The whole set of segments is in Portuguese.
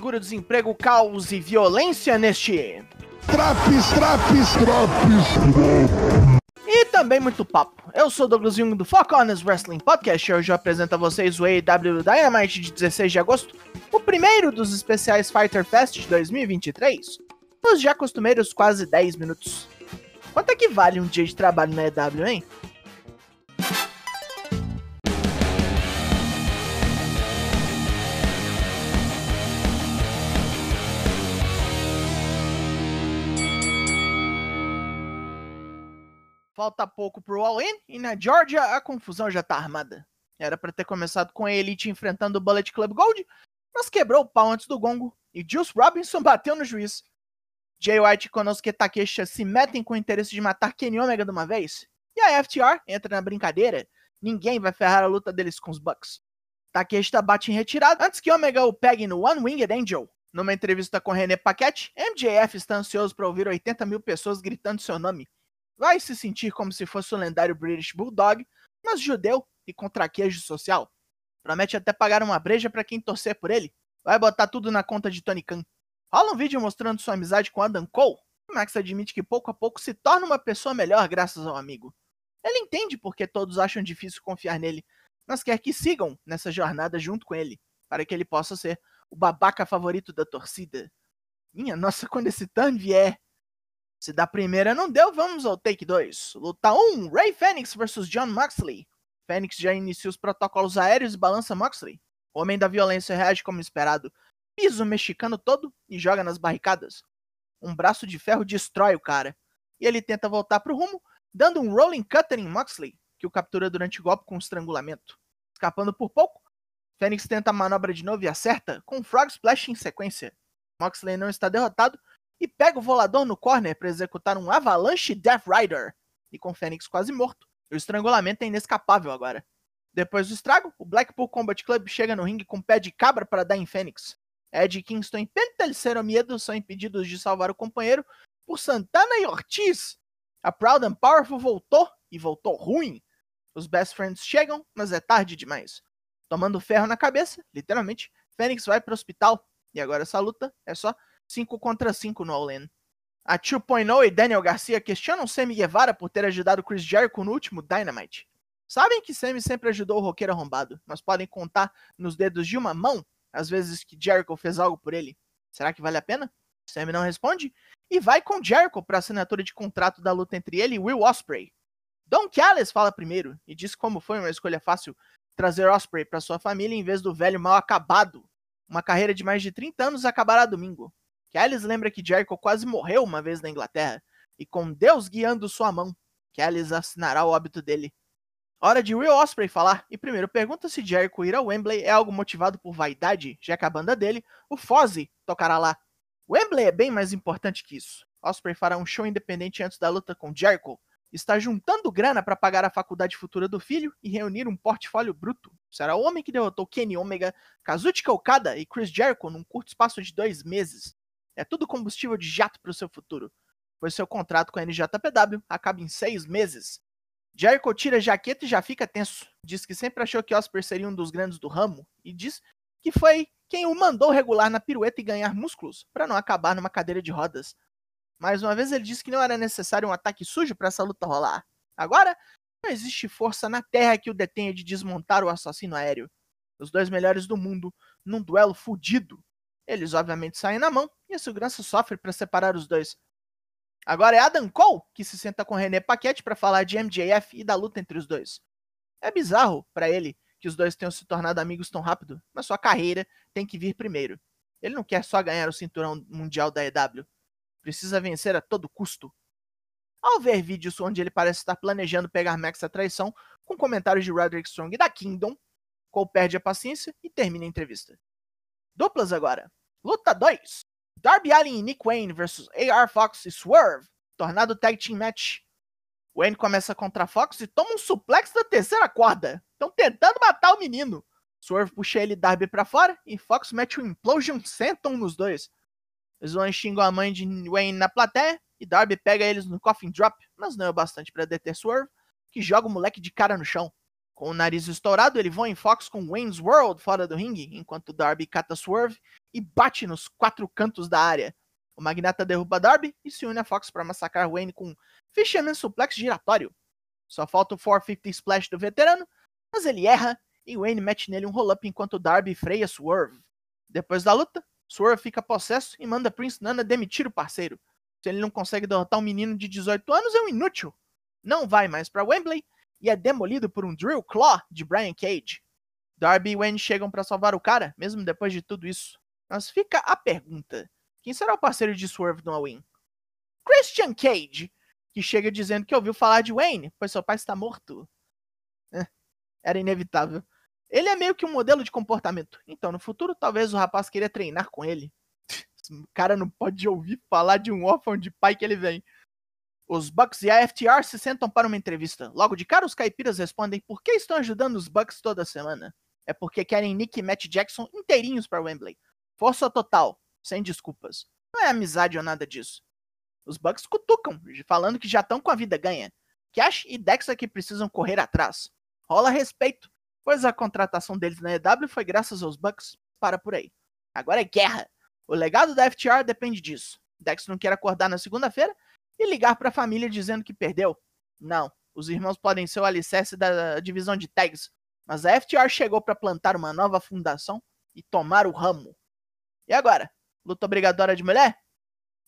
seguro-desemprego, caos e violência neste. Traps, traps, traps, E também muito papo. Eu sou Douglas Jung do Foco Honest Wrestling Podcast e hoje eu apresento a vocês o AEW Dynamite de 16 de agosto, o primeiro dos especiais Fighter Fest de 2023, nos já costumeiros quase 10 minutos. Quanto é que vale um dia de trabalho na EW, hein? Falta pouco pro All-In e na Georgia a confusão já tá armada. Era para ter começado com a Elite enfrentando o Bullet Club Gold, mas quebrou o pau antes do gongo e Juice Robinson bateu no juiz. Jay White e Konosuke Takesha se metem com o interesse de matar Kenny Omega de uma vez, e a FTR entra na brincadeira. Ninguém vai ferrar a luta deles com os Bucks. Takeshita bate em retirada antes que Omega o pegue no One Winged Angel. Numa entrevista com René Paquette, MJF está ansioso para ouvir 80 mil pessoas gritando seu nome. Vai se sentir como se fosse o lendário British Bulldog, mas judeu e com traquejo social. Promete até pagar uma breja para quem torcer por ele. Vai botar tudo na conta de Tony Khan. Rola um vídeo mostrando sua amizade com Adam Cole. Max admite que pouco a pouco se torna uma pessoa melhor graças ao amigo. Ele entende porque todos acham difícil confiar nele, mas quer que sigam nessa jornada junto com ele, para que ele possa ser o babaca favorito da torcida. Minha nossa, quando esse turn vier. Se da primeira não deu, vamos ao take 2. Luta 1, Ray Fênix vs John Moxley. Fênix já inicia os protocolos aéreos e balança Moxley. O Homem da Violência reage como esperado, pisa o mexicano todo e joga nas barricadas. Um braço de ferro destrói o cara, e ele tenta voltar pro rumo, dando um rolling cutter em Moxley, que o captura durante o golpe com estrangulamento. Escapando por pouco, Fênix tenta a manobra de novo e acerta, com um Frog Splash em sequência. Moxley não está derrotado e pega o volador no corner para executar um Avalanche Death Rider. E com Fênix quase morto, o estrangulamento é inescapável agora. Depois do estrago, o Blackpool Combat Club chega no ringue com pé de cabra para dar em Fênix. Ed Kingston e Pentelicero Miedo são impedidos de salvar o companheiro por Santana e Ortiz. A Proud and Powerful voltou e voltou ruim. Os Best Friends chegam, mas é tarde demais. Tomando ferro na cabeça, literalmente, Fênix vai para o hospital. E agora essa luta é só 5 contra 5 no All-In. A 2.0 e Daniel Garcia questionam Sammy Guevara por ter ajudado Chris Jericho no último Dynamite. Sabem que Sammy sempre ajudou o roqueiro arrombado, mas podem contar nos dedos de uma mão as vezes que Jericho fez algo por ele. Será que vale a pena? Sammy não responde e vai com Jericho para a assinatura de contrato da luta entre ele e Will Ospreay. Don Callis fala primeiro e diz como foi uma escolha fácil trazer Ospreay para sua família em vez do velho mal acabado. Uma carreira de mais de 30 anos acabará domingo. Callis lembra que Jericho quase morreu uma vez na Inglaterra e com Deus guiando sua mão, Callis assinará o óbito dele. Hora de Will Ospreay falar e primeiro pergunta se Jericho ir ao Wembley é algo motivado por vaidade, já que a banda dele, o Fozzy, tocará lá. Wembley é bem mais importante que isso. Ospreay fará um show independente antes da luta com Jericho. Está juntando grana para pagar a faculdade futura do filho e reunir um portfólio bruto. Será o homem que derrotou Kenny Omega, Kazuchika Okada e Chris Jericho num curto espaço de dois meses. É tudo combustível de jato para o seu futuro, pois seu contrato com a NJPW acaba em seis meses. Jericho tira a jaqueta e já fica tenso. Diz que sempre achou que Osprey seria um dos grandes do ramo e diz que foi quem o mandou regular na pirueta e ganhar músculos para não acabar numa cadeira de rodas. Mais uma vez ele disse que não era necessário um ataque sujo para essa luta rolar. Agora, não existe força na Terra que o detenha de desmontar o assassino aéreo. Os dois melhores do mundo, num duelo fudido. Eles obviamente saem na mão e a segurança sofre para separar os dois. Agora é Adam Cole que se senta com René Paquette para falar de MJF e da luta entre os dois. É bizarro para ele que os dois tenham se tornado amigos tão rápido, mas sua carreira tem que vir primeiro. Ele não quer só ganhar o cinturão mundial da EW. Precisa vencer a todo custo. Ao ver vídeos onde ele parece estar planejando pegar Max à traição, com comentários de Roderick Strong e da Kingdom, Cole perde a paciência e termina a entrevista. Duplas agora. Luta 2. Darby Allin e Nick Wayne versus AR Fox e Swerve. Tornado Tag Team Match. Wayne começa contra Fox e toma um suplex da terceira corda. Estão tentando matar o menino. Swerve puxa ele e Darby pra fora e Fox mete um Implosion Senton nos dois. Os dois xingam a mãe de Wayne na plateia e Darby pega eles no Coffin Drop, mas não é o bastante para deter Swerve, que joga o moleque de cara no chão. Com o nariz estourado, ele voa em Fox com Wayne's World fora do ringue, enquanto Darby cata Swerve e bate nos quatro cantos da área. O Magnata derruba Darby e se une a Fox para massacrar Wayne com Fisherman Suplex giratório. Só falta o 450 Splash do veterano, mas ele erra e Wayne mete nele um roll-up enquanto Darby freia Swerve. Depois da luta, Swerve fica possesso e manda Prince Nana demitir o parceiro. Se ele não consegue derrotar um menino de 18 anos, é um inútil. Não vai mais para Wembley e é demolido por um Drill Claw de Brian Cage. Darby e Wayne chegam para salvar o cara, mesmo depois de tudo isso. Mas fica a pergunta: quem será o parceiro de Swerve no Win? Christian Cage, que chega dizendo que ouviu falar de Wayne, pois seu pai está morto. É, era inevitável. Ele é meio que um modelo de comportamento. Então, no futuro, talvez o rapaz queria treinar com ele. O cara não pode ouvir falar de um órfão de pai que ele vem. Os Bucks e a FTR se sentam para uma entrevista. Logo de cara, os caipiras respondem por que estão ajudando os Bucks toda semana. É porque querem Nick e Matt Jackson inteirinhos para Wembley. Força total, sem desculpas. Não é amizade ou nada disso. Os Bucks cutucam, falando que já estão com a vida ganha. Cash e Dexa que precisam correr atrás. Rola respeito, pois a contratação deles na EW foi graças aos Bucks. Para por aí. Agora é guerra. O legado da FTR depende disso. Dex não quer acordar na segunda-feira e ligar para a família dizendo que perdeu. Não, os irmãos podem ser o alicerce da divisão de tags, mas a FTR chegou para plantar uma nova fundação e tomar o ramo. E agora? Luta obrigatória de mulher?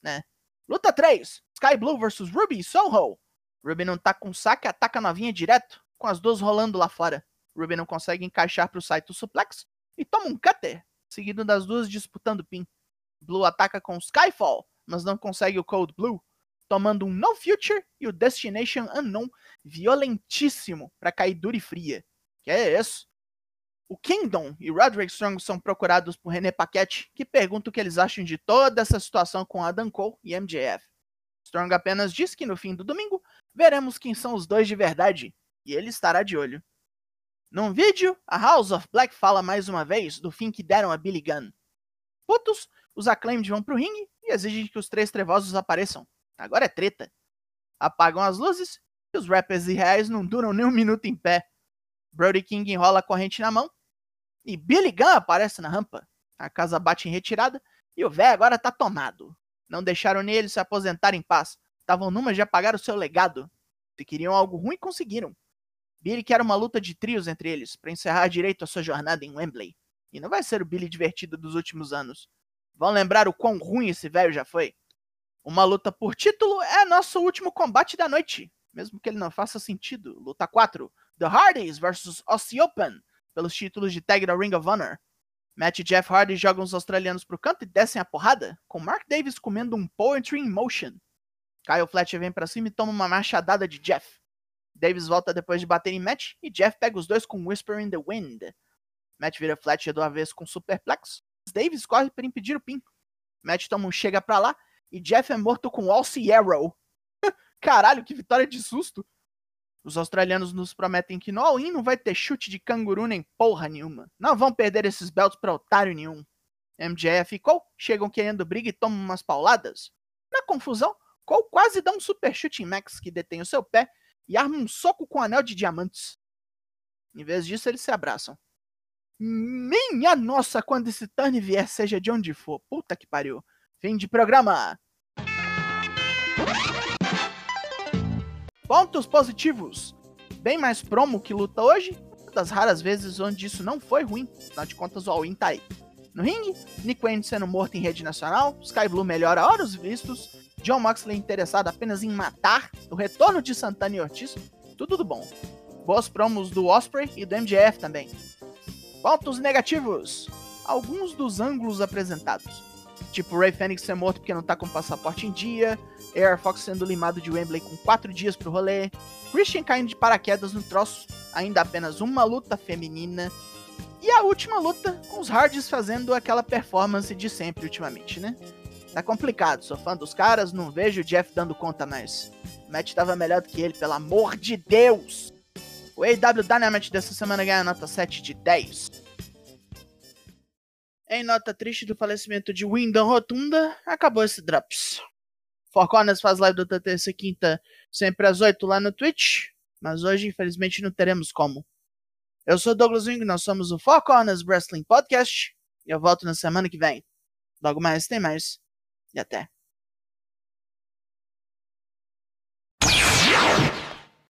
Né? Luta 3: Sky Blue vs Ruby Soho. Ruby não tá com saque, ataca a novinha direto, com as duas rolando lá fora. Ruby não consegue encaixar pro Saito Suplex e toma um cutter, seguido das duas disputando pin. Blue ataca com Skyfall, mas não consegue o Cold Blue, tomando um No Future e o Destination Unknown violentíssimo para cair dura e fria. Que é isso? O Kingdom e Roderick Strong são procurados por René Paquette, que pergunta o que eles acham de toda essa situação com Adam Cole e MJF. Strong apenas diz que no fim do domingo veremos quem são os dois de verdade, e ele estará de olho. Num vídeo, a House of Black fala mais uma vez do fim que deram a Billy Gunn. Putos, os Acclaimed vão pro ringue e exigem que os três trevosos apareçam. Agora é treta. Apagam as luzes e os rappers irreais não duram nem um minuto em pé. Brody King enrola a corrente na mão e Billy Gunn aparece na rampa. A casa bate em retirada e o véio agora tá tomado. Não deixaram nem ele se aposentar em paz. Estavam numa de apagar o seu legado. Se queriam algo ruim, conseguiram. Billy quer uma luta de trios entre eles para encerrar direito a sua jornada em Wembley. E não vai ser o Billy divertido dos últimos anos. Vão lembrar o quão ruim esse velho já foi? Uma luta por título é nosso último combate da noite, mesmo que ele não faça sentido. Luta 4: The Hardys vs Aussie Open, pelos títulos de tag da Ring of Honor. Matt e Jeff Hardy jogam os australianos pro canto e descem a porrada, com Mark Davis comendo um Poetry in Motion. Kyle Fletcher vem para cima e toma uma machadada de Jeff. Davis volta depois de bater em Matt e Jeff pega os dois com Whisper in the Wind. Matt vira Fletcher do avesso com Superplex. Davis corre para impedir o pin. Matt toma um chega pra lá e Jeff é morto com Alcy Arrow. Caralho, que vitória de susto. Os australianos nos prometem que no All-In não vai ter chute de canguru nem porra nenhuma. Não vão perder esses belts pra otário nenhum. MJF e Cole chegam querendo briga e tomam umas pauladas. Na confusão, Cole quase dá um super chute em Max que detém o seu pé e arma um soco com um anel de diamantes. Em vez disso, eles se abraçam. Minha nossa, quando esse turn vier, seja de onde for. Puta que pariu. Fim de programa. Pontos positivos. Bem mais promo que luta hoje. Das raras vezes onde isso não foi ruim. Afinal de contas, o All-In tá aí. No ringue, Nick Wayne sendo morto em rede nacional. Sky Blue melhora os vistos. John Moxley interessado apenas em matar. O retorno de Santana e Ortiz. Tudo do bom. Boas promos do Osprey e do MJF também. Pontos negativos. Alguns dos ângulos apresentados. Tipo Ray Fênix ser morto porque não tá com passaporte em dia, Air Fox sendo limado de Wembley com 4 dias pro rolê, Christian caindo de paraquedas no troço, ainda apenas uma luta feminina, e a última luta com os Hardys fazendo aquela performance de sempre ultimamente, né? Tá complicado, sou fã dos caras, não vejo o Jeff dando conta mais. O Matt tava melhor do que ele, pelo amor de Deus! O AW Dynamite dessa semana ganha nota 7 de 10. Em nota triste do falecimento de Wyndham Rotunda, acabou esse Drops. Four Corners faz live do terça e quinta, sempre às 8 lá no Twitch, mas hoje infelizmente não teremos como. Eu sou Douglas Wing, nós somos o Four Corners Wrestling Podcast, e eu volto na semana que vem. Logo mais tem mais. E até.